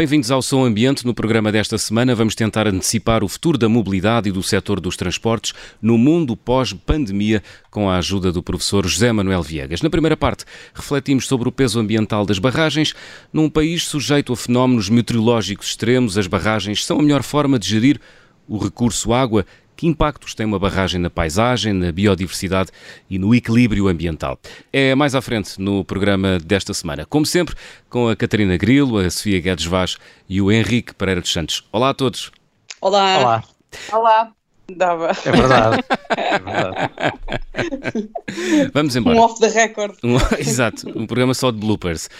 Bem-vindos ao Som Ambiente. No programa desta semana vamos tentar antecipar o futuro da mobilidade e do setor dos transportes no mundo pós-pandemia com a ajuda do professor José Manuel Viegas. Na primeira parte, refletimos sobre o peso ambiental das barragens. Num país sujeito a fenómenos meteorológicos extremos, as barragens são a melhor forma de gerir o recurso água que impactos tem uma barragem na paisagem, na biodiversidade e no equilíbrio ambiental? É mais à frente no programa desta semana. Como sempre, com a Catarina Grilo, a Sofia Guedes Vaz e o Henrique Pereira dos Santos. Olá a todos. Olá. Olá. Olá. Dava. É verdade. É verdade. Vamos embora. Um off the record. Um, exato, um programa só de bloopers.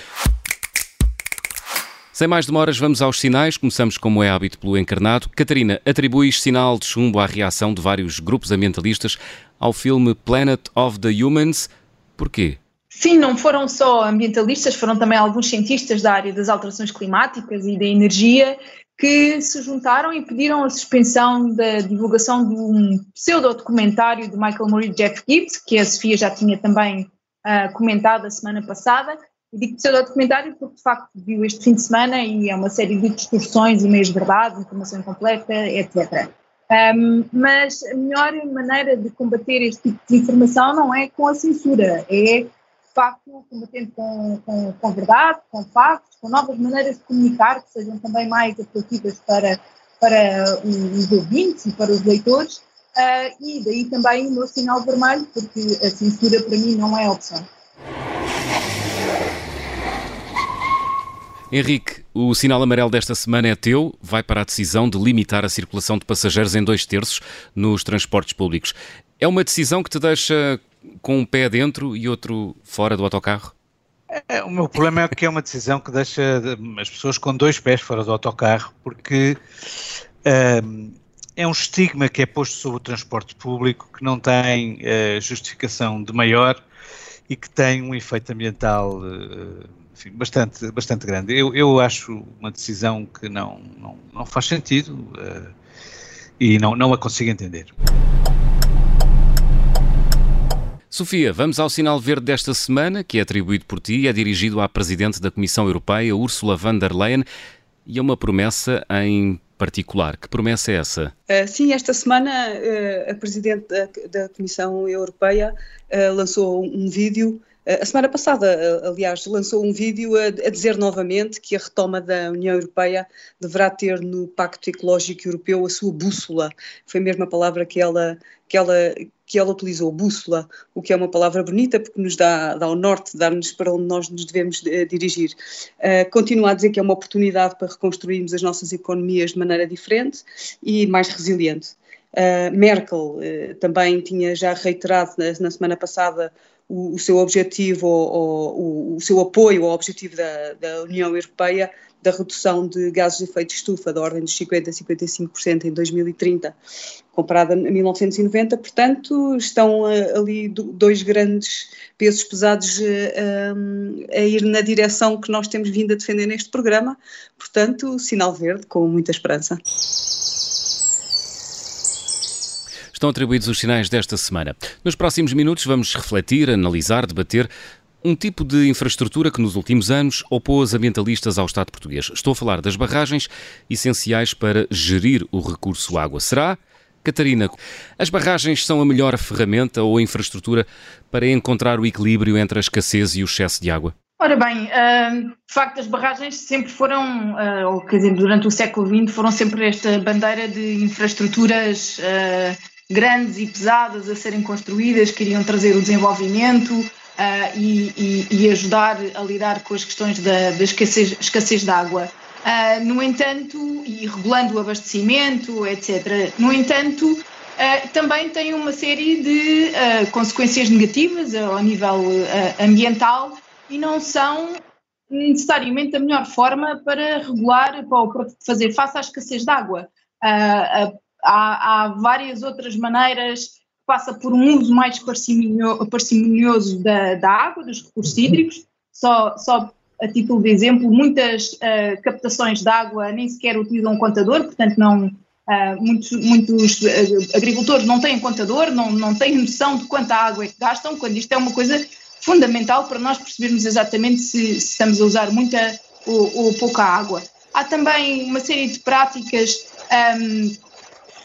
Sem mais demoras, vamos aos sinais. Começamos, como é hábito, pelo encarnado. Catarina, atribuis sinal de chumbo à reação de vários grupos ambientalistas ao filme Planet of the Humans. Porquê? Sim, não foram só ambientalistas, foram também alguns cientistas da área das alterações climáticas e da energia que se juntaram e pediram a suspensão da divulgação de um pseudo-documentário de Michael Moore e Jeff Gibbs, que a Sofia já tinha também uh, comentado a semana passada, e digo pseudo-documentário porque de facto viu este fim de semana e é uma série de distorções e meios de verdade, informação incompleta, etc. Um, mas a melhor maneira de combater este tipo de informação não é com a censura, é de facto combatendo com, com, com verdade, com factos, com novas maneiras de comunicar que sejam também mais atrativas para, para os ouvintes e para os leitores. Uh, e daí também o meu sinal vermelho, porque a censura para mim não é opção. Henrique, o sinal amarelo desta semana é teu, vai para a decisão de limitar a circulação de passageiros em dois terços nos transportes públicos. É uma decisão que te deixa com um pé dentro e outro fora do autocarro? É, o meu problema é que é uma decisão que deixa as pessoas com dois pés fora do autocarro, porque um, é um estigma que é posto sobre o transporte público que não tem uh, justificação de maior e que tem um efeito ambiental uh, enfim, bastante, bastante grande. Eu, eu acho uma decisão que não, não, não faz sentido uh, e não, não a consigo entender. Sofia, vamos ao sinal verde desta semana, que é atribuído por ti e é dirigido à Presidente da Comissão Europeia, Ursula von der Leyen, e é uma promessa em particular. Que promessa é essa? Uh, sim, esta semana uh, a Presidente da, da Comissão Europeia uh, lançou um vídeo a semana passada, aliás, lançou um vídeo a, a, dizer novamente que a retoma da União Europeia deverá ter no Pacto Ecológico Europeu a sua bússola. Foi a mesma palavra que ela, que ela, que ela utilizou, bússola, o que é uma palavra bonita porque nos dá, dá o norte, dá-nos para onde nós nos devemos uh, dirigir. Uh, continua a dizer que é uma oportunidade para reconstruirmos as nossas economias de maneira diferente e mais resiliente. Uh, Merkel uh, também tinha já reiterado na, na semana passada o, o seu objetivo, ou, o, o, seu apoio ao objetivo da, da, União Europeia da redução de gases de efeito de estufa da ordem dos 50% a 55% em 2030, comparada a 1990. Portanto, estão uh, ali do, dois grandes pesos pesados uh, um, a ir na direção que nós temos vindo a defender neste programa. Portanto, sinal verde com muita esperança. Estão atribuídos os sinais desta semana. Nos próximos minutos vamos refletir, analisar, debater um tipo de infraestrutura que nos últimos anos opôs ambientalistas ao Estado português. Estou a falar das barragens essenciais para gerir o recurso água. Será? Catarina, as barragens são a melhor ferramenta ou infraestrutura para encontrar o equilíbrio entre a escassez e o excesso de água? Ora bem, de facto as barragens sempre foram, ah, ou quer dizer, durante o século XX foram sempre esta bandeira de infraestruturas ah, grandes e pesadas a serem construídas, que iriam trazer o desenvolvimento uh, e, e, e, ajudar a lidar com as questões da, da escassez, escassez de água. Uh, no entanto, e regulando o abastecimento, etc. No entanto, uh, também tem uma série de consequências negativas ao nível ambiental e não são necessariamente a melhor forma para regular, para fazer face à escassez de água. Uh, há, há, várias outras maneiras, passa por um uso mais parcimonioso da, da água, dos recursos hídricos, só, só a título de exemplo, muitas uh, captações de água nem sequer utilizam um contador, portanto não, uh, muitos, muitos uh, agricultores não têm contador, não, não têm noção de quanta água é que gastam, quando isto é uma coisa fundamental para nós percebermos exatamente se, se estamos a usar muita ou, ou, pouca água. Há também uma série de práticas um,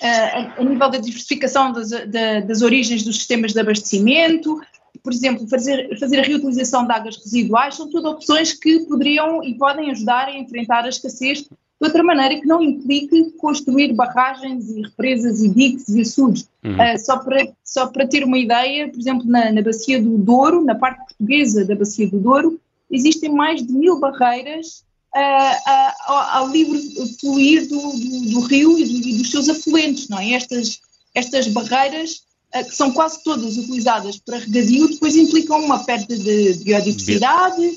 a, a, nível da diversificação das, da, das origens dos sistemas de abastecimento, por exemplo, fazer, fazer a reutilização de águas residuais, são tudo opções que poderiam e podem ajudar a enfrentar a escassez de outra maneira que não implique construir barragens e represas e diques e açudes. Uhum. Uh, só, para, só para ter uma ideia, por exemplo, na, na Bacia do Douro, na parte portuguesa da Bacia do Douro, existem mais de mil barreiras uh, ao, livre fluir do, do, do rio e, do, e, dos seus afluentes, não é? Estas, estas barreiras que são quase todas utilizadas para regadio, depois implicam uma perda de biodiversidade,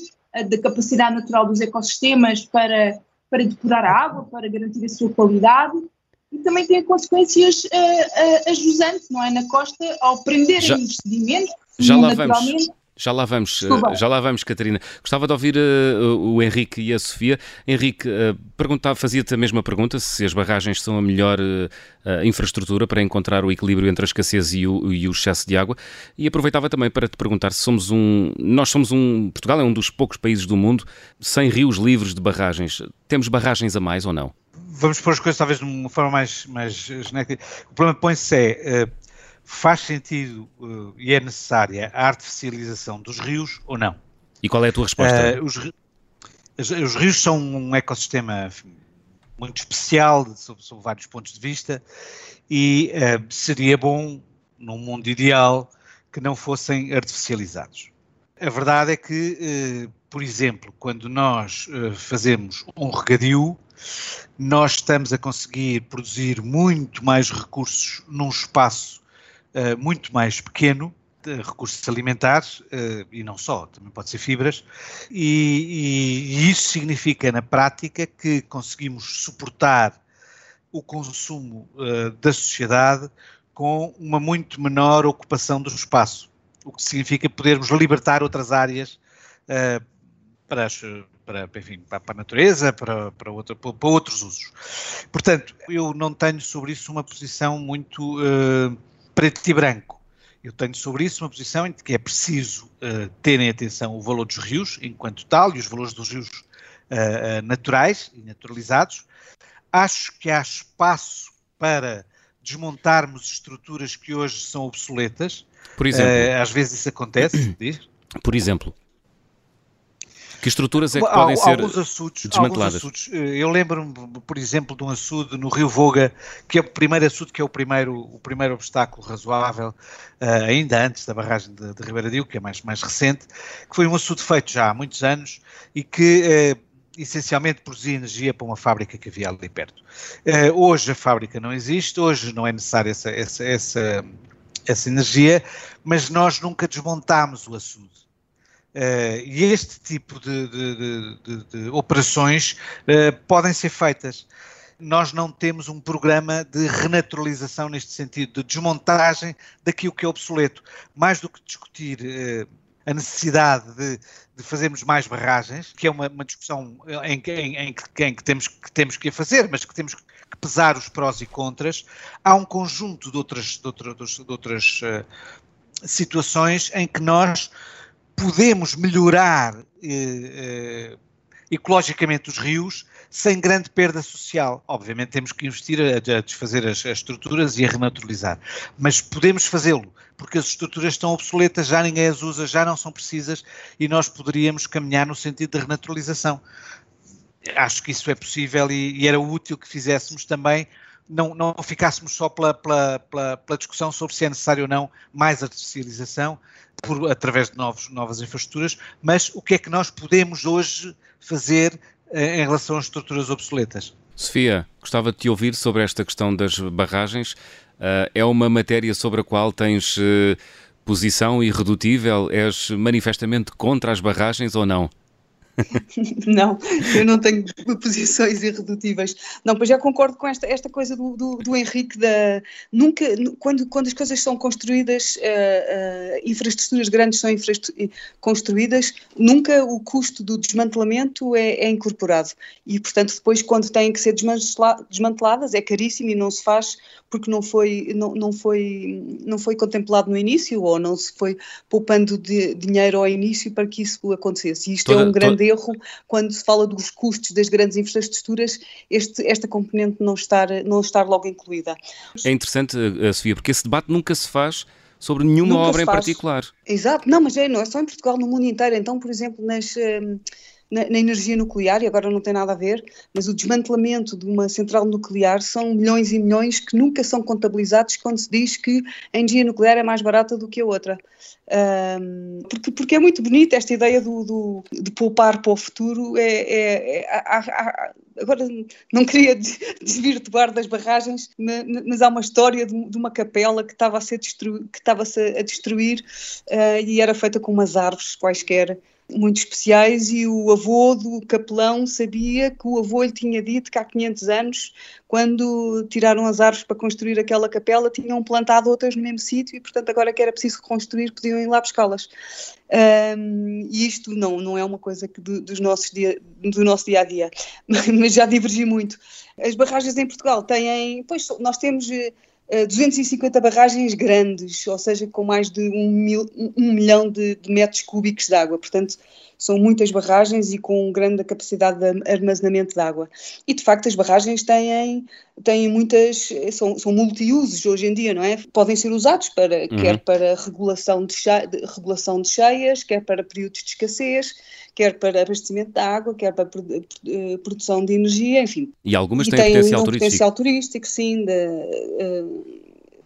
da capacidade natural dos ecossistemas para, para depurar a água, para garantir a sua qualidade, e também tem consequências uh, uh, ajusantes, não é? Na costa, ao prenderem os sedimentos, já lá vamos. Já lá vamos, uh, já lá vamos, Catarina. Gostava de ouvir uh, o Henrique e a Sofia. Henrique, uh, perguntava, fazia-te a mesma pergunta, se as barragens são a melhor infraestrutura para encontrar o equilíbrio entre a escassez e o, e o, excesso de água. E aproveitava também para te perguntar se somos um. Nós somos um. Portugal é um dos poucos países do mundo sem rios livres de barragens. Temos barragens a mais ou não? Vamos pôr as coisas talvez de uma forma mais, mais genérica. O problema põe-se é faz sentido uh, e é necessária a artificialização dos rios ou não? E qual é a tua resposta? Uh, os, os, os, rios são um ecossistema muito especial sob, sob vários pontos de vista e uh, seria bom, num mundo ideal, que não fossem artificializados. A verdade é que, por exemplo, quando nós fazemos um regadio, nós estamos a conseguir produzir muito mais recursos num espaço uh, muito mais pequeno, recursos alimentares uh, e não só, também pode ser fibras, e, e, isso significa na prática que conseguimos suportar o consumo uh, da sociedade com uma muito menor ocupação do espaço, o que significa podermos libertar outras áreas para, as, para, enfim, para, a natureza, para, para, para, outros usos. Portanto, eu não tenho sobre isso uma posição muito preto e branco. Eu tenho sobre isso uma posição em que é preciso uh, terem atenção o valor dos rios enquanto tal e os valores dos rios uh, uh, naturais e naturalizados. Acho que há espaço para desmontarmos estruturas que hoje são obsoletas. Por exemplo, às vezes isso acontece. Diz? Por exemplo. Que estruturas é que podem ser açudes, desmanteladas? Açudes. Eh, eu lembro-me, por exemplo, de um açude no Rio Voga, que é o primeiro açude, que é o primeiro, o primeiro obstáculo razoável, uh, ainda antes da barragem de, de Ribeiradio, que é mais, mais recente, que foi um açude feito já há muitos anos e que uh, essencialmente produzia energia para uma fábrica que havia ali perto. Uh, hoje a fábrica não existe, hoje não é necessária essa, essa, essa, essa energia, mas nós nunca desmontámos o açude. Uh, e este tipo de, de, de, de operações uh, podem ser feitas. Nós não temos um programa de renaturalização neste sentido, de desmontagem daquilo que é obsoleto. Mais do que discutir uh, a necessidade de, de, fazermos mais barragens, que é uma, uma discussão em, em, em, que, em que, temos, que temos que fazer, mas que temos que pesar os prós e contras, há um conjunto de outras, de outras, de outras situações em que nós podemos melhorar eh, eh, ecologicamente os rios sem grande perda social. Obviamente temos que investir a, a desfazer as, as, estruturas e a renaturalizar, mas podemos fazê-lo porque as estruturas estão obsoletas, já ninguém as usa, já não são precisas e nós poderíamos caminhar no sentido da renaturalização. Acho que isso é possível e, e era útil que fizéssemos também não, não ficássemos só pela, pela, pela, pela, discussão sobre se é necessário ou não mais artificialização por, através de novos, novas infraestruturas, mas o que é que nós podemos hoje fazer eh, em relação às estruturas obsoletas. Sofia, gostava de te ouvir sobre esta questão das barragens. Uh, é uma matéria sobre a qual tens uh, posição irredutível? És manifestamente contra as barragens ou não? não, eu não tenho posições irredutíveis. Não, pois já concordo com esta, esta coisa do, do, do Henrique da nunca quando, quando as coisas são construídas, uh, uh, infraestruturas grandes são construídas, nunca o custo do desmantelamento é, é, incorporado e portanto depois quando têm que ser desmanteladas é caríssimo e não se faz porque não foi não, não foi não foi contemplado no início ou não se foi poupando de, dinheiro ao início para que isso acontecesse. E isto toda, é um grande. Erro quando se fala dos custos das grandes infraestruturas, este, esta componente não estar, não estar logo incluída. É interessante, eh, Sofia, porque esse debate nunca se faz sobre nenhuma nunca obra em particular. Exato, não, mas é, não é só em Portugal, no mundo inteiro. Então, por exemplo, nas. Na, na, energia nuclear, e agora não tem nada a ver, mas o desmantelamento de uma central nuclear são milhões e milhões que nunca são contabilizados quando se diz que a energia nuclear é mais barata do que a outra. Um, porque, porque é muito bonita esta ideia do, do, de poupar para o futuro. É, é, é há, há, agora não queria desvirtuar das barragens, mas há uma história de, de uma capela que estava a ser destru, que estava -se a destruir uh, e era feita com umas árvores quaisquer muito especiais e o avô do capelão sabia que o avô lhe tinha dito que há 500 anos, quando tiraram as árvores para construir aquela capela, tinham plantado outras no mesmo sítio e, portanto, agora que era preciso reconstruir, podiam ir lá buscá-las. Um, e isto não, não é uma coisa que do, dos nossos dia, do nosso dia a dia, mas já divergi muito. As barragens em Portugal têm, pois nós temos 250 eh, barragens grandes, ou seja, com mais de um, mil, um milhão de, de, metros cúbicos de água. Portanto, são muitas barragens e com grande capacidade de armazenamento de água. E, de facto, as barragens têm, têm muitas, são, são multiusos hoje em dia, não é? Podem ser usados para, uhum. quer para regulação de, de, regulação de cheias, quer para períodos de escassez, quer para abastecimento de água, quer para eh, produção de energia, enfim. E algumas têm, têm potencial um turístico. potencial turístico, sim, de, eh,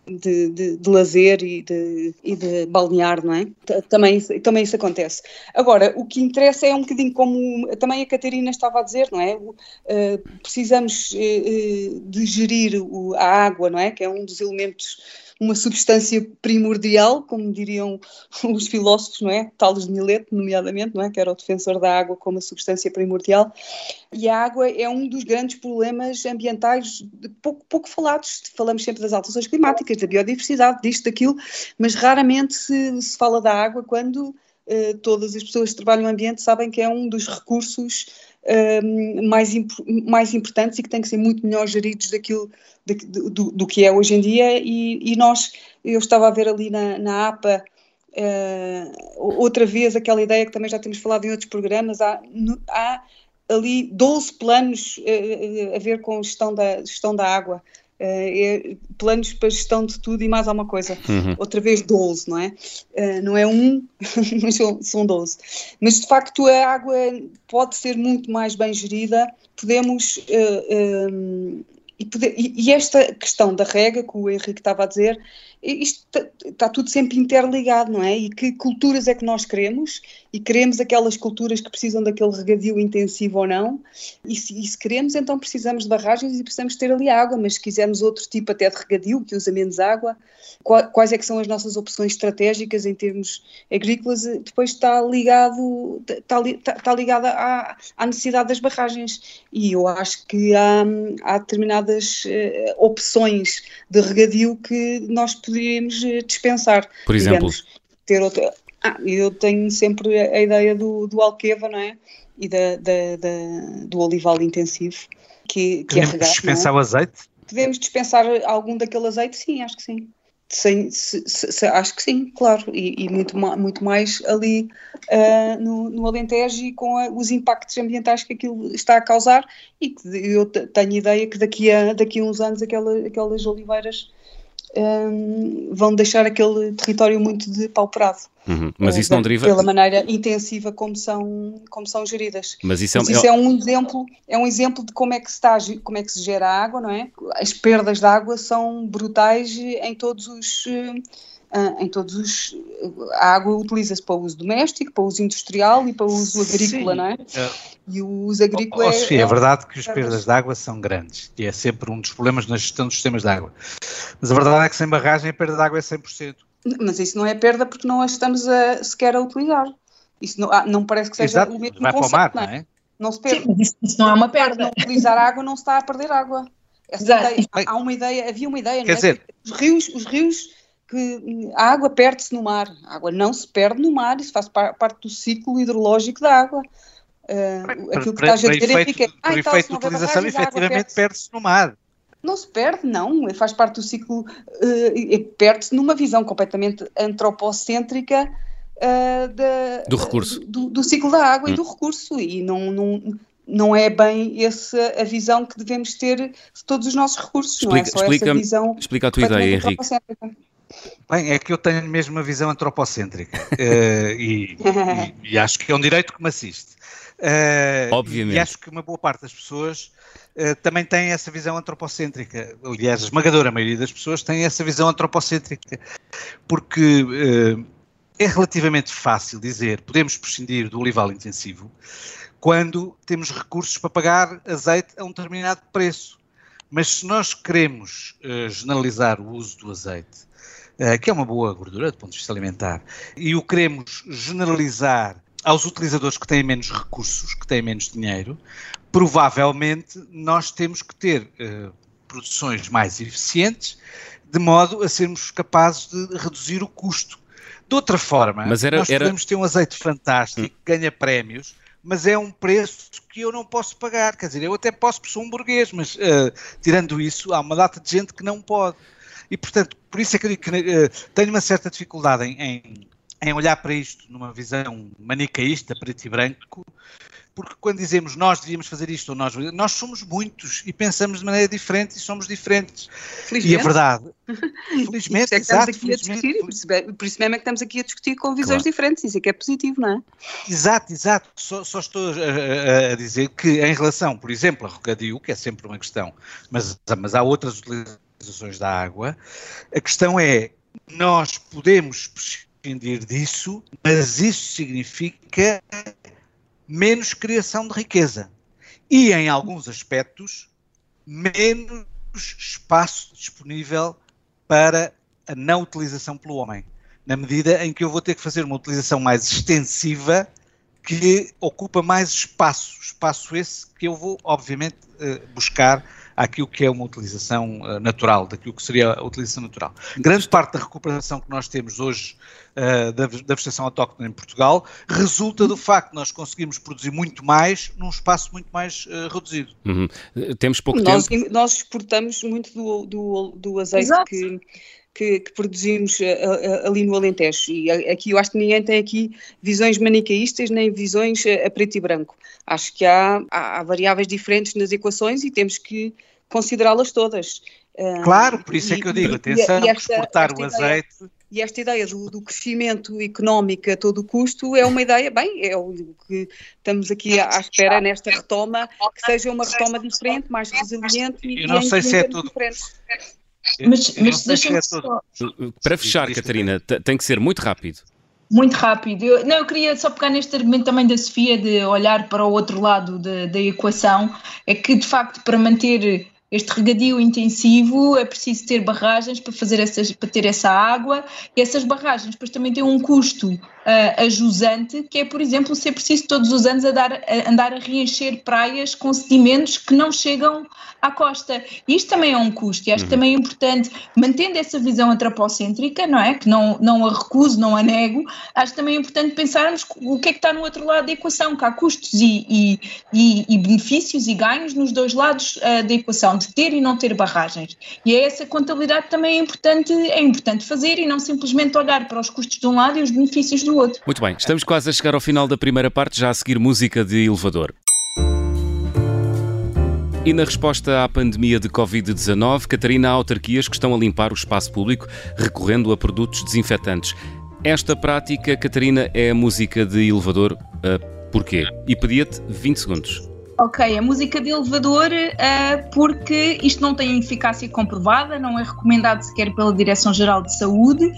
de, de, de, lazer e de, e de balnear, não é? Também, também isso acontece. Agora, o que interessa é um bocadinho como também a Catarina estava a dizer, não é? Uh, precisamos uh, de gerir o, a água, não é? Que é um dos elementos uma substância primordial, como diriam os filósofos, não é? Tales de Mileto, nomeadamente, não é? Que era o defensor da água como a substância primordial. E a água é um dos grandes problemas ambientais pouco, pouco falados. Falamos sempre das alterações climáticas, da biodiversidade, disto, daquilo, mas raramente se, se fala da água quando Uh, todas as pessoas que trabalham no ambiente sabem que é um dos recursos mais, imp mais importantes e que têm que ser muito melhor geridos daquilo, de, do, do, que é hoje em dia. E, e, nós, eu estava a ver ali na, na APA. Uh, outra vez aquela ideia que também já temos falado em outros programas, há, no, há ali 12 planos uh, a ver com gestão da, gestão da água, é planos para gestão de tudo e mais alguma coisa. Uhum. Outra vez 12, não é? Uh, não é um, mas são, são 12. Mas de facto a água pode ser muito mais bem gerida, podemos. Uh, um, e, poder, e, e, esta questão da rega, que o Henrique estava a dizer, isto está, está tudo sempre interligado, não é? E que culturas é que nós queremos? E queremos aquelas culturas que precisam daquele regadio intensivo ou não? E se, e se queremos, então precisamos de barragens e precisamos ter ali água, mas se quisermos outro tipo até de regadio, que usa menos água, quais é que são as nossas opções estratégicas em termos agrícolas? Depois está ligado, está, está, está ligado à, à necessidade das barragens. E eu acho que há, há determinadas uh, opções de regadio que nós podemos poderíamos eh, dispensar. Por exemplo? Digamos, ter outra. Ah, eu tenho sempre a ideia do, do alqueva, não é? E da, da, da do olival intensivo, que, que é regar, dispensar é? o azeite? Podemos dispensar algum daquele azeite? Sim, acho que sim. Sem, se, se, se, acho que sim, claro, e, e muito, muito mais ali uh, no, no Alentejo e com a, os impactos ambientais que aquilo está a causar e que eu tenho ideia que daqui a, daqui a uns anos aquela, aquelas oliveiras um, vão deixar aquele território muito depauperado. Uhum. Mas isso não deriva... Pela maneira intensiva como são, como são geridas. Mas isso, é, Mas isso é, um exemplo, é um exemplo de como é, que se está, como é que se gera a água, não é? As perdas de água são brutais em todos os ah, em todos os. A água utiliza-se para uso doméstico, para uso industrial e para uso agrícola, Sim. não é? é. E o uso agrícola oh, oh, Sofia, é, é verdade que as perdas de água são grandes e é sempre um dos problemas na gestão dos sistemas de água. Mas a verdade é que sem barragem a perda de água é 100%. Mas isso não é perda porque não a estamos a, sequer a utilizar. Isso não, ah, não parece que seja Exato, o mesmo vai conceito, para o mar, não é? Não, é? não se perde. Sim, isso, isso, não é uma perda. Não utilizar água não se está a perder água. Ideia, há uma ideia, havia uma ideia, Quer não é? Dizer, os rios, os rios que a água perde-se no mar. A água não se perde no mar, isso faz parte do ciclo hidrológico da água. Uh, aquilo que estás a dizer é que ah, efeito de utilização, efetivamente perde-se no mar. Não se perde, não, faz parte do ciclo, uh, perde-se numa visão completamente antropocêntrica uh, da, do recurso. Do, do, ciclo da água hum. e do recurso, e não, não, não é bem essa a visão que devemos ter de todos os nossos recursos, explica, não é só explica, essa visão explica a tua ideia, Henrique. Bem, é que eu tenho mesmo uma visão antropocêntrica uh, e, e, e, acho que é um direito que me assiste. Uh, Obviamente. E acho que uma boa parte das pessoas uh, também tem essa visão antropocêntrica. Aliás, a esmagadora maioria das pessoas tem essa visão antropocêntrica. Porque é relativamente fácil dizer podemos prescindir do olival intensivo quando temos recursos para pagar azeite a um determinado preço. Mas se nós queremos generalizar o uso do azeite que é uma boa gordura do ponto de vista alimentar, e o queremos generalizar aos utilizadores que têm menos recursos, que têm menos dinheiro, provavelmente nós temos que ter uh, produções mais eficientes, de modo a sermos capazes de reduzir o custo. De outra forma, era, nós era... podemos ter um azeite fantástico, que ganha prémios, mas é um preço que eu não posso pagar. Quer dizer, eu até posso, porque sou um burguês, mas uh, tirando isso, há uma data de gente que não pode. E, portanto, por isso é que eu digo que uh, tenho uma certa dificuldade em, em, em, olhar para isto numa visão manicaísta, preto e branco, porque quando dizemos nós devíamos fazer isto ou nós, nós somos muitos e pensamos de maneira diferente e somos diferentes. Felizmente. E é verdade. Felizmente, é exato, aqui felizmente. A discutir, por isso mesmo é que estamos aqui a discutir com visões claro. diferentes, isso é que é positivo, não é? Exato, exato. Só, só estou a, a, dizer que em relação, por exemplo, a Rogadio, que é sempre uma questão, mas, mas há outras utilizações utilizações da água. A questão é, nós podemos prescindir disso, mas isso significa menos criação de riqueza. E, em alguns aspectos, menos espaço disponível para a não utilização pelo homem. Na medida em que eu vou ter que fazer uma utilização mais extensiva que ocupa mais espaço. Espaço esse que eu vou, obviamente, eh, buscar àquilo que é uma utilização uh, natural, daquilo que seria a utilização natural. Grande parte da recuperação que nós temos hoje uh, da, da vegetação autóctone em Portugal resulta do facto de nós conseguirmos produzir muito mais num espaço muito mais uh, reduzido. Uhum. Temos pouco nós, tempo. Nós exportamos muito do, do, do azeite Exato. que que, que, produzimos ali no Alentejo. E aqui eu acho que ninguém tem aqui visões manicaístas nem visões a, preto e branco. Acho que há, há, variáveis diferentes nas equações e temos que considerá-las todas. Claro, por isso é que eu digo, atenção, e, e esta, exportar esta o azeite... E esta ideia do, do, crescimento económico a todo custo é uma ideia, bem, é o que estamos aqui à, espera nesta retoma, que seja uma retoma diferente, mais resiliente e Eu não sei se é tudo... Diferente. Mas, mas deixa-me é só... Para fechar, Catarina, tem que ser muito rápido. Muito rápido. Eu, não, eu queria só pegar neste argumento também da Sofia de olhar para o outro lado da, da equação. É que, de facto, para manter este regadio intensivo é preciso ter barragens para fazer essas, para ter essa água e essas barragens depois também têm um custo uh, ajusante que é, por exemplo, ser preciso todos os anos a dar, a andar a reencher praias com sedimentos que não chegam à costa. Isto também é um custo e acho uhum. também é importante, mantendo essa visão antropocêntrica, não é? Que não, não a recuso, não a nego, acho também importante pensarmos o que é que está no outro lado da equação, que há custos e, e, e, e benefícios e ganhos nos dois lados uh, da equação de ter e não ter barragens. E é essa contabilidade também é importante, é importante fazer e não simplesmente olhar para os custos de um lado e os benefícios do outro. Muito bem, estamos quase a chegar ao final da primeira parte, já a seguir música de elevador. E na resposta à pandemia de Covid-19, Catarina, há autarquias que estão a limpar o espaço público recorrendo a produtos desinfetantes. Esta prática, Catarina, é a música de elevador. Uh, porquê? E pedia-te 20 segundos. Ok, a música de elevador, uh, porque isto não tem eficácia comprovada, não é recomendado sequer pela Direção-Geral de Saúde.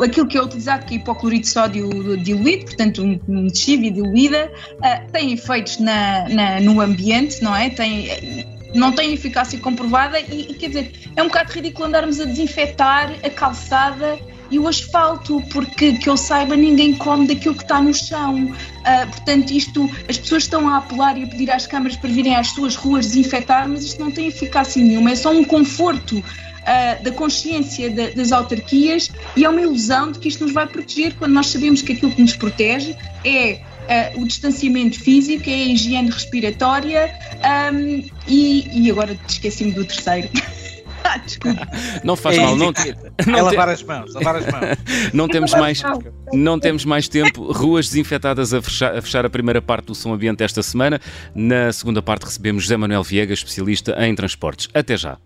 Aquilo que é utilizado, que é hipoclorito de sódio diluído, portanto, um, um diluída, uh, tem efeitos na, na, no ambiente, não é? Tem, não tem eficácia comprovada e, e, quer dizer, é um bocado ridículo andarmos a desinfetar a calçada e o asfalto, porque que eu saiba, ninguém come daquilo que está no chão. Uh, portanto, isto, as pessoas estão a apelar e a pedir às câmaras para virem às suas ruas desinfetar, mas isto não tem eficácia nenhuma, é só um conforto uh, da consciência de, das autarquias e é uma ilusão de que isto nos vai proteger quando nós sabemos que aquilo que nos protege é uh, o distanciamento físico, é a higiene respiratória um, e, e agora esqueci-me do terceiro. Não faz é, mal, não, te, não é lavar as mãos, lavar as mãos. Não temos mais, não temos mais tempo. Ruas desinfetadas a fechar, a fechar a primeira parte do som ambiente esta semana. Na segunda parte recebemos José Manuel Viegas, especialista em transportes. Até já.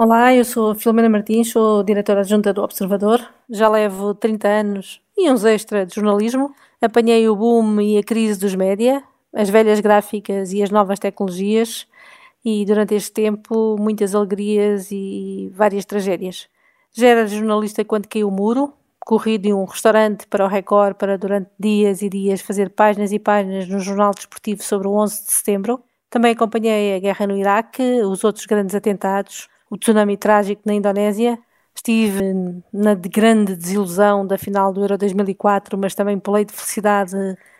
Olá, eu sou Filomena Martins, sou diretora adjunta do Observador. Já levo 30 anos e uns extra de jornalismo. Apanhei o boom e a crise dos média, as velhas gráficas e as novas tecnologias e durante este tempo muitas alegrias e várias tragédias. Já era jornalista quando caiu o muro, corri de um restaurante para o Record para durante dias e dias fazer páginas e páginas no jornal desportivo sobre o 11 de setembro. Também acompanhei a guerra no Iraque, os outros grandes atentados, o tsunami trágico na Indonésia. Estive na grande desilusão da final do Euro 2004, mas também pulei de felicidade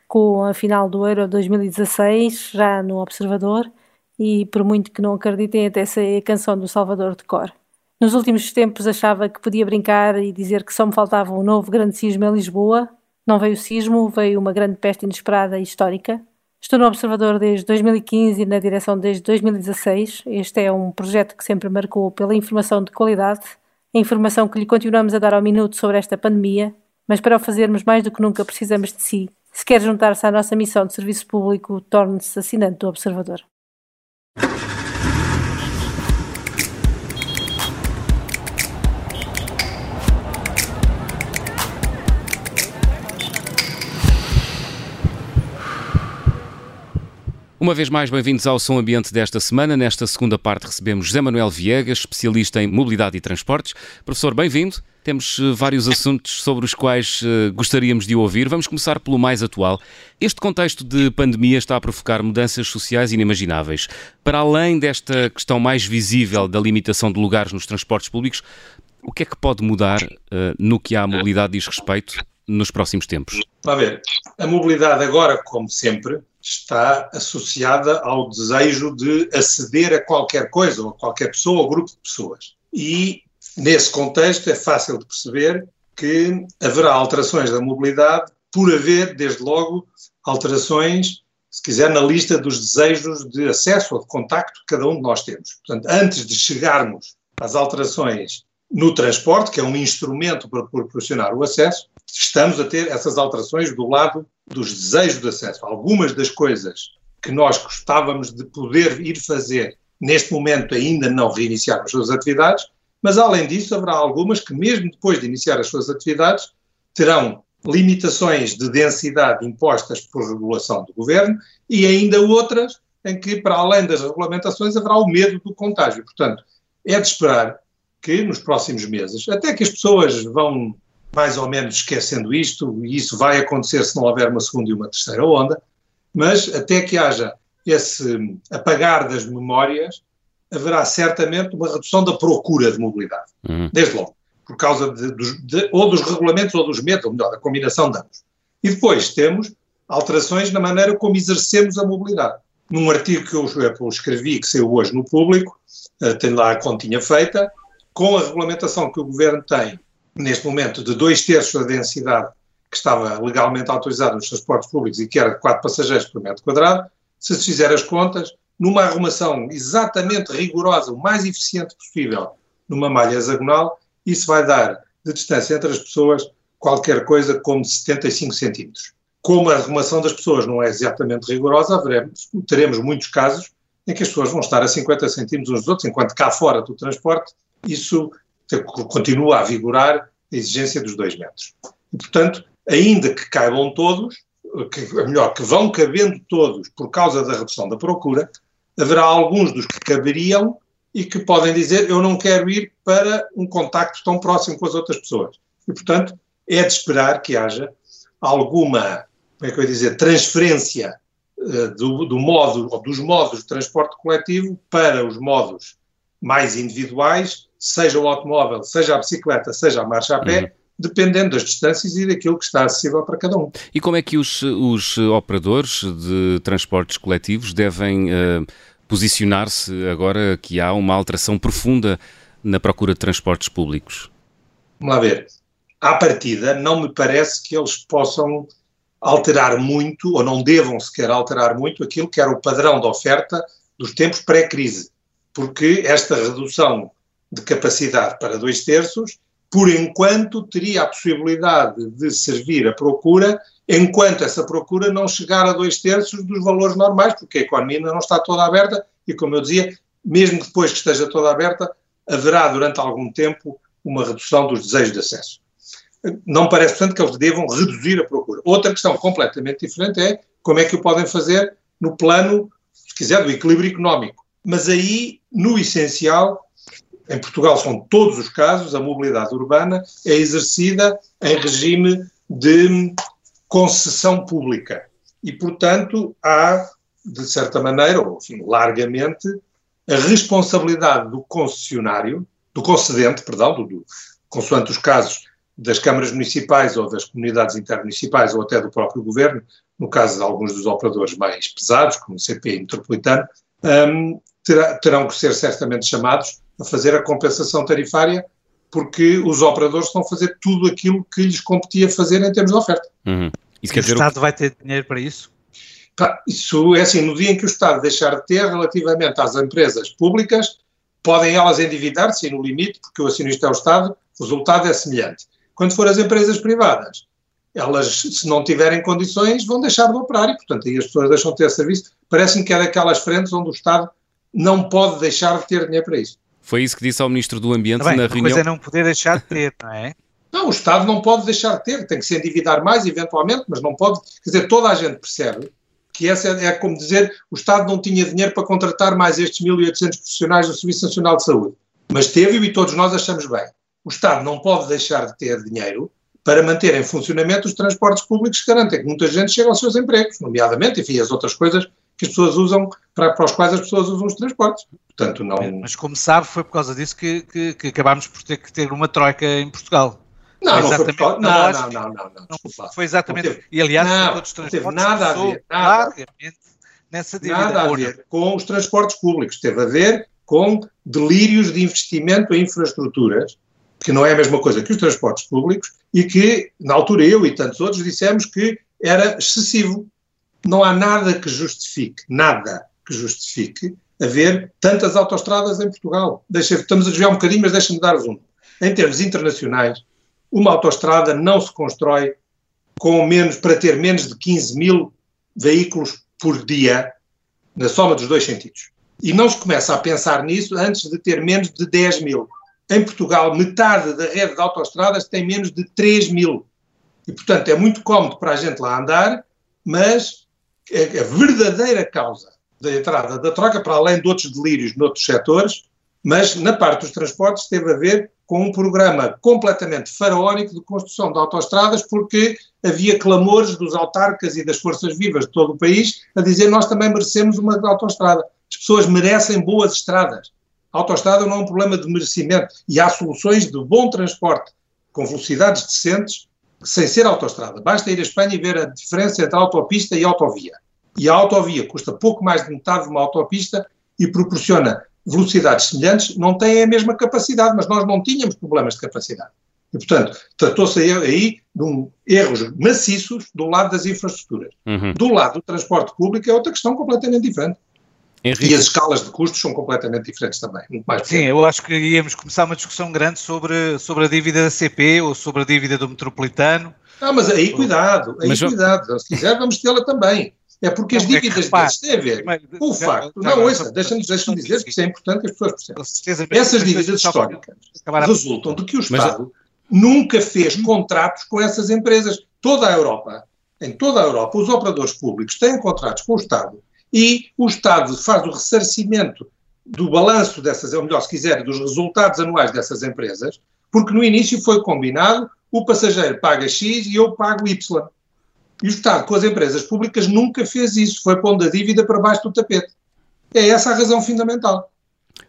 com a final do Euro 2016, já no Observador, e por muito que não acreditem, até sei a canção do Salvador de cor. Nos últimos tempos achava que podia brincar e dizer que só me faltava um novo grande sismo em Lisboa. Não veio o sismo, veio uma grande peste inesperada e histórica. Estou no Observador desde 2015 e na direção desde 2016. Este é um projeto que sempre marcou pela informação de qualidade, a informação que lhe continuamos a dar ao minuto sobre esta pandemia, mas para o fazermos mais do que nunca precisamos de si. Se quer juntar-se à nossa missão de serviço público, torne-se assinante do Observador. Uma vez mais, bem-vindos ao Som Ambiente desta semana. Nesta segunda parte recebemos José Manuel Viegas, especialista em mobilidade e transportes. Professor, bem-vindo. Temos uh, vários assuntos sobre os quais uh, gostaríamos de ouvir. Vamos começar pelo mais atual. Este contexto de pandemia está a provocar mudanças sociais inimagináveis. Para além desta questão mais visível da limitação de lugares nos transportes públicos, o que é que pode mudar uh, no que à mobilidade diz respeito nos próximos tempos? A ver, a mobilidade agora, como sempre, está associada ao desejo de aceder a qualquer coisa, ou a qualquer pessoa ou grupo de pessoas. E, nesse contexto, é fácil de perceber que haverá alterações da mobilidade por haver, desde logo, alterações, se quiser, na lista dos desejos de acesso ou de contacto que cada um de nós temos. Portanto, antes de chegarmos às alterações no transporte, que é um instrumento para proporcionar o acesso, estamos a ter essas alterações do lado dos desejos de acesso. Algumas das coisas que nós gostávamos de poder ir fazer neste momento ainda não reiniciaram as suas atividades, mas além disso haverá algumas que mesmo depois de iniciar as suas atividades terão limitações de densidade impostas por regulação do governo e ainda outras em que, para além das regulamentações, haverá o medo do contágio. Portanto, é de esperar que nos próximos meses, até que as pessoas vão mais ou menos esquecendo isto, e isso vai acontecer se não houver uma segunda e uma terceira onda, mas até que haja esse apagar das memórias, haverá certamente uma redução da procura de mobilidade, uhum. desde logo, por causa de, de, ou dos regulamentos ou dos métodos, ou melhor, da combinação de ambos. E depois temos alterações na maneira como exercemos a mobilidade. Num artigo que eu, escrevi, que saiu hoje no público, uh, tem lá a continha feita, com a regulamentação que o Governo tem neste momento, de dois terços da densidade que estava legalmente autorizada nos transportes públicos e que era de 4 passageiros por metro quadrado, se se fizer as contas, numa arrumação exatamente rigorosa, o mais eficiente possível, numa malha hexagonal, isso vai dar de distância entre as pessoas qualquer coisa como 75 centímetros. Como a arrumação das pessoas não é exatamente rigorosa, haveremos, teremos muitos casos em que as pessoas vão estar a 50 centímetros uns dos outros, enquanto cá fora do transporte isso continua a vigorar a exigência dos 2 metros. E, portanto, ainda que caibam todos, que, melhor, que vão cabendo todos por causa da redução da procura, haverá alguns dos que caberiam e que podem dizer eu não quero ir para um contacto tão próximo com as outras pessoas. E, portanto, é de esperar que haja alguma, como é que eu ia dizer, transferência uh, do, do modo, ou dos modos de transporte coletivo para os modos mais individuais, seja o automóvel, seja a bicicleta, seja a marcha a pé, uhum. dependendo das distâncias e daquilo que está acessível para cada um. E como é que os, os operadores de transportes coletivos devem uh, posicionar-se agora que há uma alteração profunda na procura de transportes públicos? Vamos lá ver. À partida, não me parece que eles possam alterar muito, ou não devam sequer alterar muito, aquilo que era o padrão de oferta dos tempos pré-crise, porque esta redução de capacidade para dois terços, por enquanto teria a possibilidade de servir a procura, enquanto essa procura não chegar a dois terços dos valores normais, porque a economia ainda não está toda aberta e, como eu dizia, mesmo depois que esteja toda aberta, haverá durante algum tempo uma redução dos desejos de acesso. Não parece, portanto, que eles devam reduzir a procura. Outra questão completamente diferente é como é que o podem fazer no plano, se quiser, do equilíbrio económico. Mas aí, no essencial, em Portugal são todos os casos, a mobilidade urbana é exercida em regime de concessão pública. E, portanto, há, de certa maneira, ou enfim, largamente, a responsabilidade do concessionário, do concedente, perdão, do, do, consoante os casos das câmaras municipais ou das comunidades intermunicipais ou até do próprio governo, no caso de alguns dos operadores mais pesados, como o CP metropolitano, um, terá, terão que ser certamente chamados a fazer a compensação tarifária porque os operadores estão a fazer tudo aquilo que lhes competia fazer em termos de oferta. Uhum. Isso quer dizer o Estado o... vai ter dinheiro para isso? Isso é assim, no dia em que o Estado deixar de ter relativamente às empresas públicas, podem elas endividar-se no limite, porque o acionista é o Estado, o resultado é semelhante. Quando for as empresas privadas, elas, se não tiverem condições, vão deixar de operar e, portanto, aí as pessoas deixam de ter serviço. Parece-me que é daquelas frentes onde o Estado não pode deixar de ter dinheiro para isso. Foi isso que disse ao Ministro do Ambiente tá bem, na reunião. Mas é não poder deixar de ter, não é? Não, o Estado não pode deixar de ter, tem que se endividar mais, eventualmente, mas não pode. Quer dizer, toda a gente percebe que essa é, é como dizer o Estado não tinha dinheiro para contratar mais estes 1.800 profissionais do Serviço Nacional de Saúde. Mas teve e todos nós achamos bem. O Estado não pode deixar de ter dinheiro para manter em funcionamento os transportes públicos que garantem que muita gente chega aos seus empregos, nomeadamente, enfim, as outras coisas que as pessoas usam, para, para os quais as pessoas usam os transportes. Portanto, não... Mas como sabe, foi por causa disso que, que, que acabámos por ter que ter uma troika em Portugal. Não, não, foi por... não, não, não, não, não, Foi exatamente. E aliás, não, todos os transportes teve nada a ver, nada, nessa dívida. Nada a ver com os transportes públicos, teve a ver com delírios de investimento em infraestruturas, que não é a mesma coisa que os transportes públicos, e que, na altura, eu e tantos outros dissemos que era excessivo não há nada que justifique, nada que justifique haver tantas autoestradas em Portugal. Deixa, estamos a desviar um bocadinho, mas deixa-me dar-vos um. Em termos internacionais, uma autoestrada não se constrói com menos, para ter menos de 15 mil veículos por dia, na soma dos dois sentidos. E não se começa a pensar nisso antes de ter menos de 10 mil. Em Portugal, metade da rede de autoestradas tem menos de 3 mil. E, portanto, é muito cómodo para a gente lá andar, mas a verdadeira causa da entrada da troca, para além de outros delírios noutros setores, mas na parte dos transportes teve a ver com um programa completamente faraónico de construção de autoestradas, porque havia clamores dos autarcas e das forças vivas de todo o país a dizer nós também merecemos uma autoestrada. As pessoas merecem boas estradas. A autoestrada não é um problema de merecimento e há soluções de bom transporte com velocidades decentes sem ser autoestrada. Basta ir à Espanha e ver a diferença entre autopista e autovia. E a autovia custa pouco mais de metade de uma autopista e proporciona velocidades semelhantes, não tem a mesma capacidade, mas nós não tínhamos problemas de capacidade. E, portanto, tratou-se aí de um, erros maciços do lado das infraestruturas. Uhum. Do lado do transporte público é outra questão completamente diferente. Henrique. E as escalas de custos são completamente diferentes também. Muito mais Sim, eu acho que íamos começar uma discussão grande sobre, sobre a dívida da CP ou sobre a dívida do metropolitano. Ah, mas aí cuidado, aí mas cuidado. Se quiser, vamos tê-la também. É porque as dívidas é deles têm a ver com o facto. Não, ouça, deixa-me deixa dizer que isso é importante que as pessoas percebam. Essas dívidas históricas resultam de que o Estado nunca fez contratos com essas empresas. Toda a Europa, em toda a Europa, os operadores públicos têm contratos com o Estado e o Estado faz o ressarcimento do balanço dessas, ou melhor, se quiser, dos resultados anuais dessas empresas, porque no início foi combinado o passageiro paga X e eu pago Y. E o Estado, com as empresas públicas, nunca fez isso, foi pondo a dívida para baixo do tapete. É essa a razão fundamental.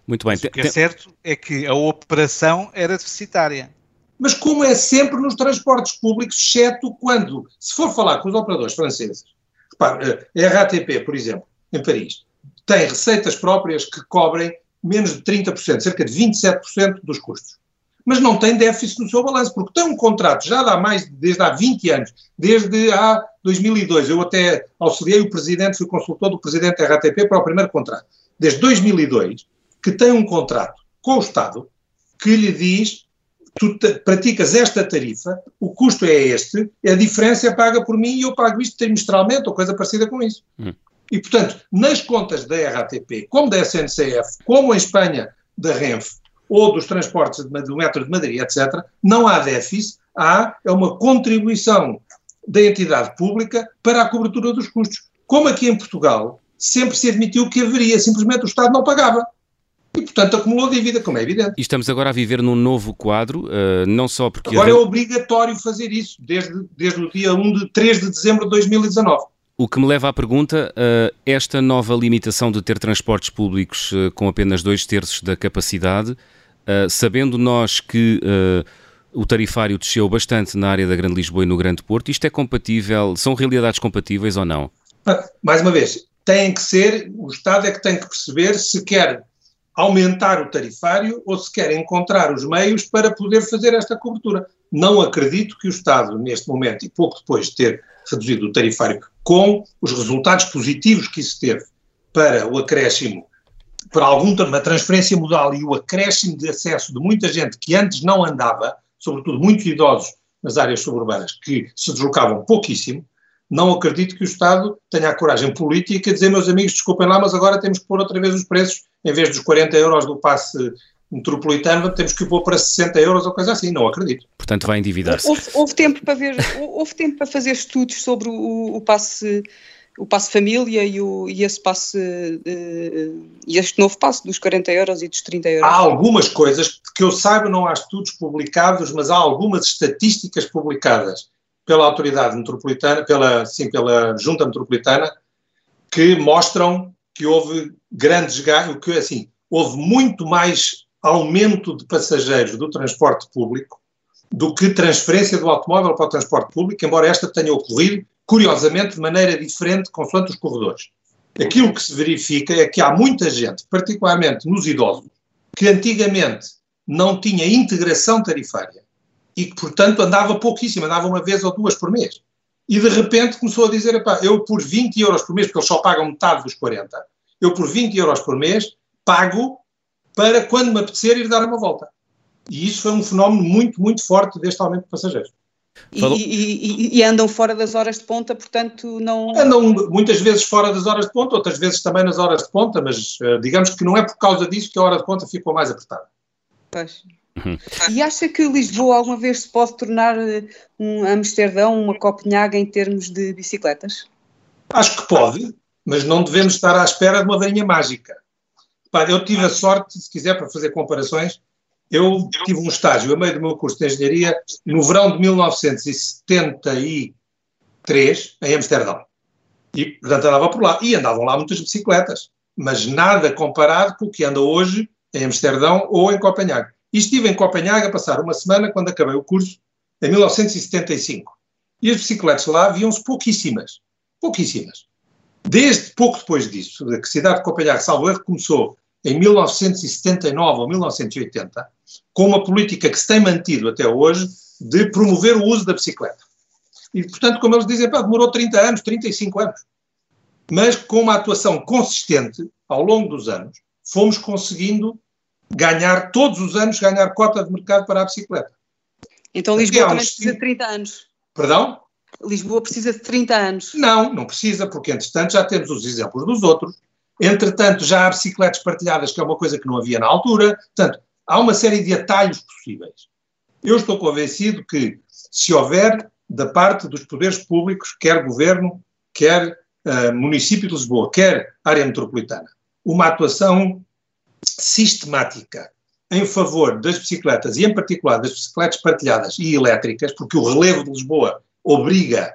Muito bem. O que é certo é que a operação era deficitária. Mas como é sempre nos transportes públicos, exceto quando, se for falar com os operadores franceses, repare, a RATP, por exemplo, em Paris, tem receitas próprias que cobrem menos de 30%, cerca de 27% dos custos. Mas não tem déficit no seu balanço, porque tem um contrato já há mais, desde há 20 anos, desde há 2002. Eu até auxiliei o presidente, fui consultor do presidente da RATP para o primeiro contrato. Desde 2002, que tem um contrato com o Estado que lhe diz tu praticas esta tarifa, o custo é este, a diferença é paga por mim e eu pago isto trimestralmente ou coisa parecida com isso. Hum. E, portanto, nas contas da RATP, como da SNCF, como em Espanha da Renfe, ou dos transportes do metro de Madrid, etc., não há déficit, há é uma contribuição da entidade pública para a cobertura dos custos. Como aqui em Portugal, sempre se admitiu que haveria, simplesmente o Estado não pagava. E, portanto, acumulou dívida, como é evidente. E estamos agora a viver num novo quadro, uh, não só porque... Agora é obrigatório fazer isso, desde, desde o dia 1 de 3 de dezembro de 2019. O que me leva à pergunta, uh, esta nova limitação de ter transportes públicos uh, com apenas dois terços da capacidade, uh, sabendo nós que o tarifário desceu bastante na área da Grande Lisboa e no Grande Porto, isto é compatível, são realidades compatíveis ou não? Mais uma vez, tem que ser, o Estado é que tem que perceber se quer aumentar o tarifário ou se quer encontrar os meios para poder fazer esta cobertura. Não acredito que o Estado, neste momento, e pouco depois de ter reduzido o tarifário, com os resultados positivos que isso teve para o acréscimo, para alguma transferência modal e o acréscimo de acesso de muita gente que antes não andava, sobretudo muitos idosos nas áreas suburbanas, que se deslocavam pouquíssimo, não acredito que o Estado tenha a coragem política de dizer, meus amigos, desculpem lá, mas agora temos que pôr outra vez os preços, em vez dos 40 euros do passe metropolitano, temos que pôr para 60 euros ou coisa assim, não acredito. Portanto, vai endividar-se. Houve, houve, tempo para ver, houve tempo para fazer estudos sobre o, o passe o passe família e, o, e esse passe uh, e este novo passe dos 40 euros e dos 30 euros. Há algumas coisas que eu saiba não há estudos publicados, mas há algumas estatísticas publicadas pela autoridade metropolitana, pela, sim, pela junta metropolitana, que mostram que houve grandes ganhos, que assim, houve muito mais aumento de passageiros do transporte público do que transferência do automóvel para o transporte público, embora esta tenha ocorrido, curiosamente, de maneira diferente, consoante os corredores. Aquilo que se verifica é que há muita gente, particularmente nos idosos, que antigamente não tinha integração tarifária e que, portanto, andava pouquíssimo, andava uma vez ou duas por mês. E de repente começou a dizer: eu por 20 euros por mês, porque eles só pagam metade dos 40, eu por 20 euros por mês pago para quando me apetecer ir dar uma volta. E isso foi um fenómeno muito, muito forte deste aumento de passageiros. E, e, e, andam fora das horas de ponta, portanto não. Andam muitas vezes fora das horas de ponta, outras vezes também nas horas de ponta, mas uh, digamos que não é por causa disso que a hora de ponta ficou mais apertada. Pois. Uhum. E acha que Lisboa alguma vez se pode tornar eh, um Amsterdão, uma Copenhaga em termos de bicicletas? Acho que pode, mas não devemos estar à espera de uma varinha mágica. Eu tive a sorte, se quiser, para fazer comparações, eu tive um estágio a meio do meu curso de engenharia no verão de 1973 em Amsterdão. E, portanto, andava por lá. E andavam lá muitas bicicletas, mas nada comparado com o que anda hoje em Amsterdão ou em Copenhague. E estive em Copenhague a passar uma semana quando acabei o curso, em 1975. E as bicicletas lá viam-se pouquíssimas. Pouquíssimas. Desde pouco depois disso, a cidade de Copenhague, salvo erro, começou em 1979 ou 1980, com uma política que se tem mantido até hoje de promover o uso da bicicleta. E, portanto, como eles dizem, pá, demorou 30 anos, 35 anos. Mas com uma atuação consistente ao longo dos anos, fomos conseguindo ganhar, todos os anos, ganhar cota de mercado para a bicicleta. Então Lisboa também precisa de 30 anos. Perdão? Lisboa precisa de 30 anos. Não, não precisa, porque entretanto já temos os exemplos dos outros. Entretanto, já há bicicletas partilhadas, que é uma coisa que não havia na altura. Portanto, há uma série de atalhos possíveis. Eu estou convencido que, se houver, da parte dos poderes públicos, quer governo, quer uh, município de Lisboa, quer área metropolitana, uma atuação sistemática em favor das bicicletas e, em particular, das bicicletas partilhadas e elétricas, porque o relevo de Lisboa obriga,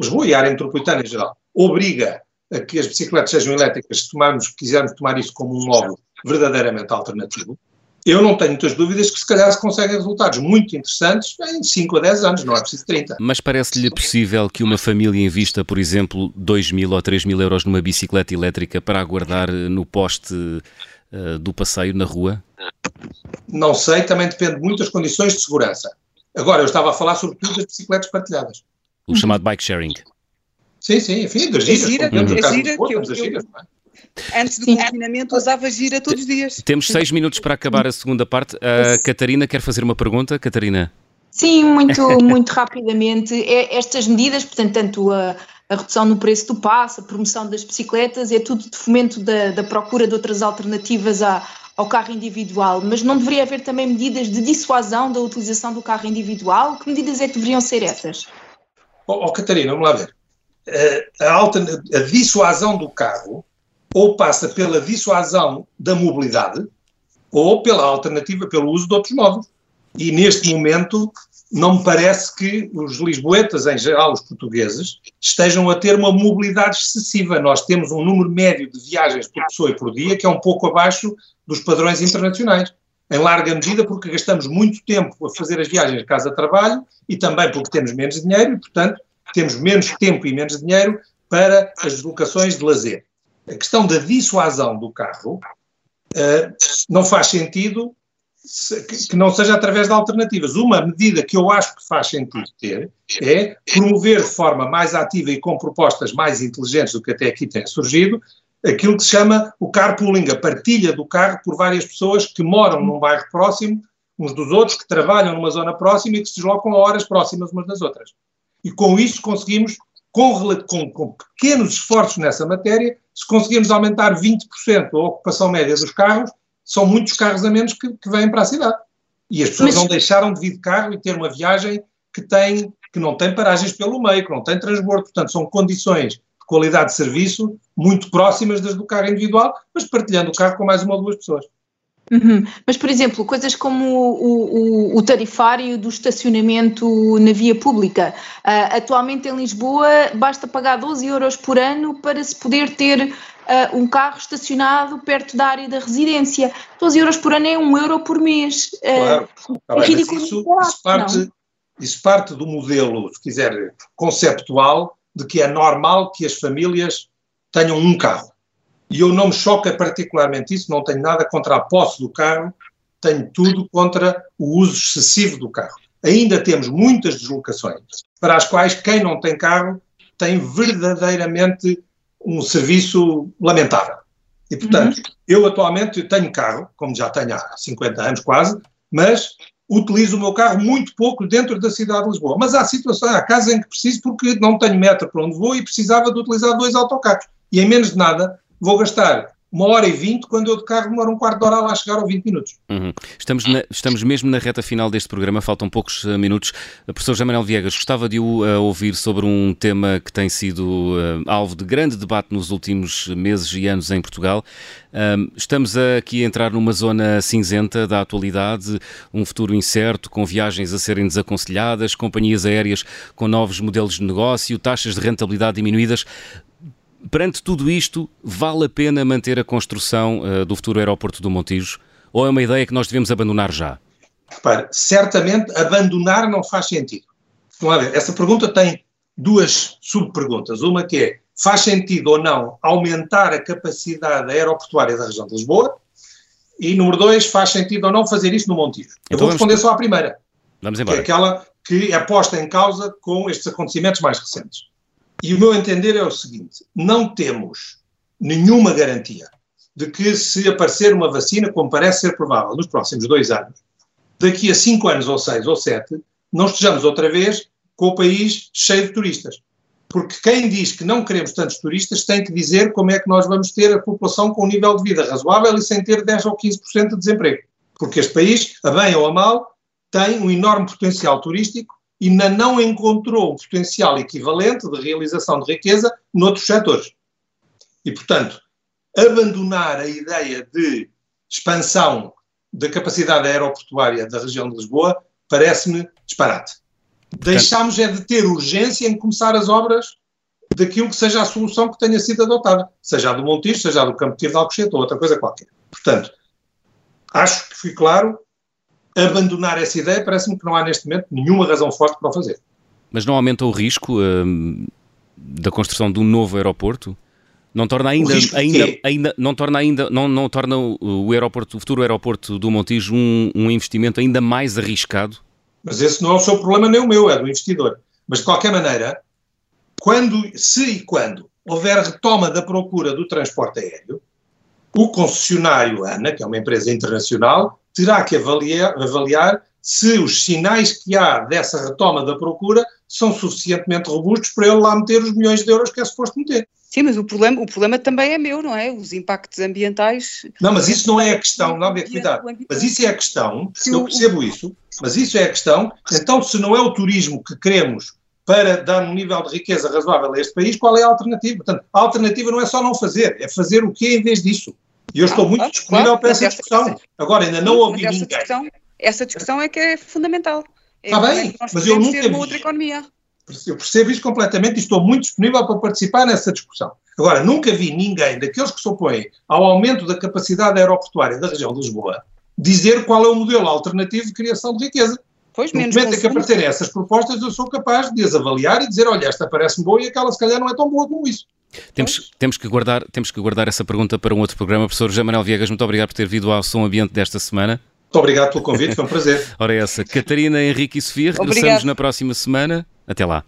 Lisboa e a área metropolitana em geral, obriga a que as bicicletas sejam elétricas se tomarmos, quisermos tomar isso como um modo verdadeiramente alternativo. Eu não tenho muitas dúvidas que se calhar se conseguem resultados muito interessantes em 5 a 10 anos, não é preciso 30. Mas parece-lhe possível que uma família invista, por exemplo, 2 mil ou 3 mil euros numa bicicleta elétrica para aguardar no poste uh, do passeio na rua? Não sei, também depende muito das condições de segurança. Agora, eu estava a falar sobretudo das bicicletas partilhadas. O chamado bike sharing. Sim, sim, enfim, das giras. gira, como é gira, que eu, giras, é? Antes do Sim. confinamento usava gira todos os dias. Temos seis minutos para acabar a segunda parte. A Catarina quer fazer uma pergunta. Catarina? Sim, muito, muito rapidamente. É, estas medidas, portanto, tanto a, a, redução no preço do passe, a promoção das bicicletas, é tudo de fomento da, da procura de outras alternativas à, ao carro individual, mas não deveria haver também medidas de dissuasão da utilização do carro individual? Que medidas é que deveriam ser essas? Oh, oh Catarina, vamos lá ver. Eh, a, alta, a dissuasão do carro ou passa pela dissuasão da mobilidade ou pela alternativa, pelo uso de outros modos. E neste momento não me parece que os lisboetas, em geral os portugueses, estejam a ter uma mobilidade excessiva. Nós temos um número médio de viagens por pessoa e por dia que é um pouco abaixo dos padrões internacionais. Em larga medida porque gastamos muito tempo a fazer as viagens casa-trabalho e também porque temos menos dinheiro e, portanto, temos menos tempo e menos dinheiro para as deslocações de lazer. A questão da dissuasão do carro uh, não faz sentido que não seja através de alternativas. Uma medida que eu acho que faz sentido ter é promover de forma mais ativa e com propostas mais inteligentes do que até aqui tem surgido, aquilo que se chama o carpooling, a partilha do carro por várias pessoas que moram num bairro próximo uns dos outros, que trabalham numa zona próxima e que se deslocam a horas próximas umas das outras. E com isso conseguimos, com, com, com pequenos esforços nessa matéria, se conseguirmos aumentar 20% a ocupação média dos carros, são muitos carros a menos que, que vêm para a cidade. E as pessoas Mas... não deixaram de vir de carro e ter uma viagem que, tem, que não tem paragens pelo meio, que não tem transbordo. Portanto, são condições qualidade de serviço muito próximas das do carro individual, mas partilhando o carro com mais uma ou duas pessoas. Uhum. Mas, por exemplo, coisas como o, o, o, tarifário do estacionamento na via pública. Uh, atualmente em Lisboa basta pagar 12 euros por ano para se poder ter uh, um carro estacionado perto da área da residência. 12 euros por ano é 1 euro por mês. Uh, claro, é bem, isso, isso, parte, isso parte do modelo, se quiser, conceptual, de que é normal que as famílias tenham um carro e eu não me choca particularmente isso, não tenho nada contra a posse do carro, tenho tudo contra o uso excessivo do carro. Ainda temos muitas deslocações para as quais quem não tem carro tem verdadeiramente um serviço lamentável. E, portanto, uhum. eu atualmente tenho carro, como já tenho há 50 anos quase, mas utilizo o meu carro muito pouco dentro da cidade de Lisboa. Mas há situações, há casos em que preciso porque não tenho metro para onde vou e precisava de utilizar dois autocarros. E em menos de nada vou gastar uma hora e vinte, quando eu de carro demoro um quarto de hora a lá chegar ou 20 minutos. Uhum. Estamos, na, estamos mesmo na reta final deste programa, faltam poucos uh, minutos. Uh, professor José Manuel Viegas, gostava de o uh, ouvir sobre um tema que tem sido uh, alvo de grande debate nos últimos meses e anos em Portugal. estamos aqui a entrar numa zona cinzenta da atualidade, um futuro incerto, com viagens a serem desaconselhadas, companhias aéreas com novos modelos de negócio, taxas de rentabilidade diminuídas perante tudo isto, vale a pena manter a construção uh, do futuro aeroporto do Montijo? Ou é uma ideia que nós devemos abandonar já? Repare, certamente abandonar não faz sentido. Vamos lá ver, essa pergunta tem duas subperguntas. Uma que é, faz sentido ou não aumentar a capacidade aeroportuária da região de Lisboa? E número dois, faz sentido ou não fazer isso no Montijo? Eu então vou responder só à primeira. Vamos embora. Que é aquela que é posta em causa com estes acontecimentos mais recentes. E o meu entender é o seguinte: não temos nenhuma garantia de que se aparecer uma vacina, como parece ser provável, nos próximos dois anos, daqui a cinco anos ou seis ou sete, não estejamos outra vez com o país cheio de turistas. Porque quem diz que não queremos tantos turistas tem que dizer como é que nós vamos ter a população com um nível de vida razoável e sem ter 10 ou 15% de desemprego. Porque este país, a bem ou a mal, tem um enorme potencial turístico e ainda não encontrou um potencial equivalente de realização de riqueza noutros setores. E, portanto, abandonar a ideia de expansão da capacidade aeroportuária da região de Lisboa parece-me disparate. Deixámos é de ter urgência em começar as obras daquilo que seja a solução que tenha sido adotada, seja a do Montijo, seja a do Campo Tiro de Alcochete ou outra coisa qualquer. Portanto, acho que fui claro, abandonar essa ideia parece-me que não há neste momento nenhuma razão forte para o fazer. Mas não aumenta o risco hum, da construção de um novo aeroporto? Não torna ainda, ainda, ainda, não torna ainda, não, não torna o, aeroporto, o futuro aeroporto do Montijo um, um investimento ainda mais arriscado? Mas esse não é o seu problema nem o meu, é do investidor. Mas de qualquer maneira, quando, se e quando houver retoma da procura do transporte aéreo, o concessionário ANA, que é uma empresa internacional, terá que avaliar, avaliar se os sinais que há dessa retoma da procura são suficientemente robustos para ele lá meter os milhões de euros que é suposto meter. Sim, mas o problema, o problema também é meu, não é? Os impactos ambientais. Não, mas isso não é a questão, não, cuidado. Mas isso é a questão, eu percebo isso, mas isso é a questão. Então, se não é o turismo que queremos para dar um nível de riqueza razoável a este país, qual é a alternativa? Portanto, a alternativa não é só não fazer, é fazer o quê em vez disso? E eu estou muito disponível claro, para essa discussão. Agora, ainda não ouvi ninguém. Discussão, essa discussão é que é fundamental. É Está bem, é mas eu nunca vi. outra economia. Eu percebo isso completamente e estou muito disponível para participar nessa discussão. Agora, nunca vi ninguém daqueles que se opõem ao aumento da capacidade aeroportuária da região de Lisboa dizer qual é o modelo alternativo de criação de riqueza. Pois, no momento em que aparecerem essas propostas, eu sou capaz de as avaliar e dizer, olha, esta parece-me boa e aquela se calhar não é tão boa como isso. Temos, temos, que guardar, temos que guardar essa pergunta para um outro programa. Professor José Manuel Viegas, muito obrigado por ter vindo ao Som Ambiente desta semana. Muito obrigado pelo convite, foi um prazer. Ora, essa. Catarina, Henrique e Sofia, regressamos obrigado. na próxima semana. Até lá.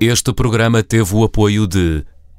Este programa teve o apoio de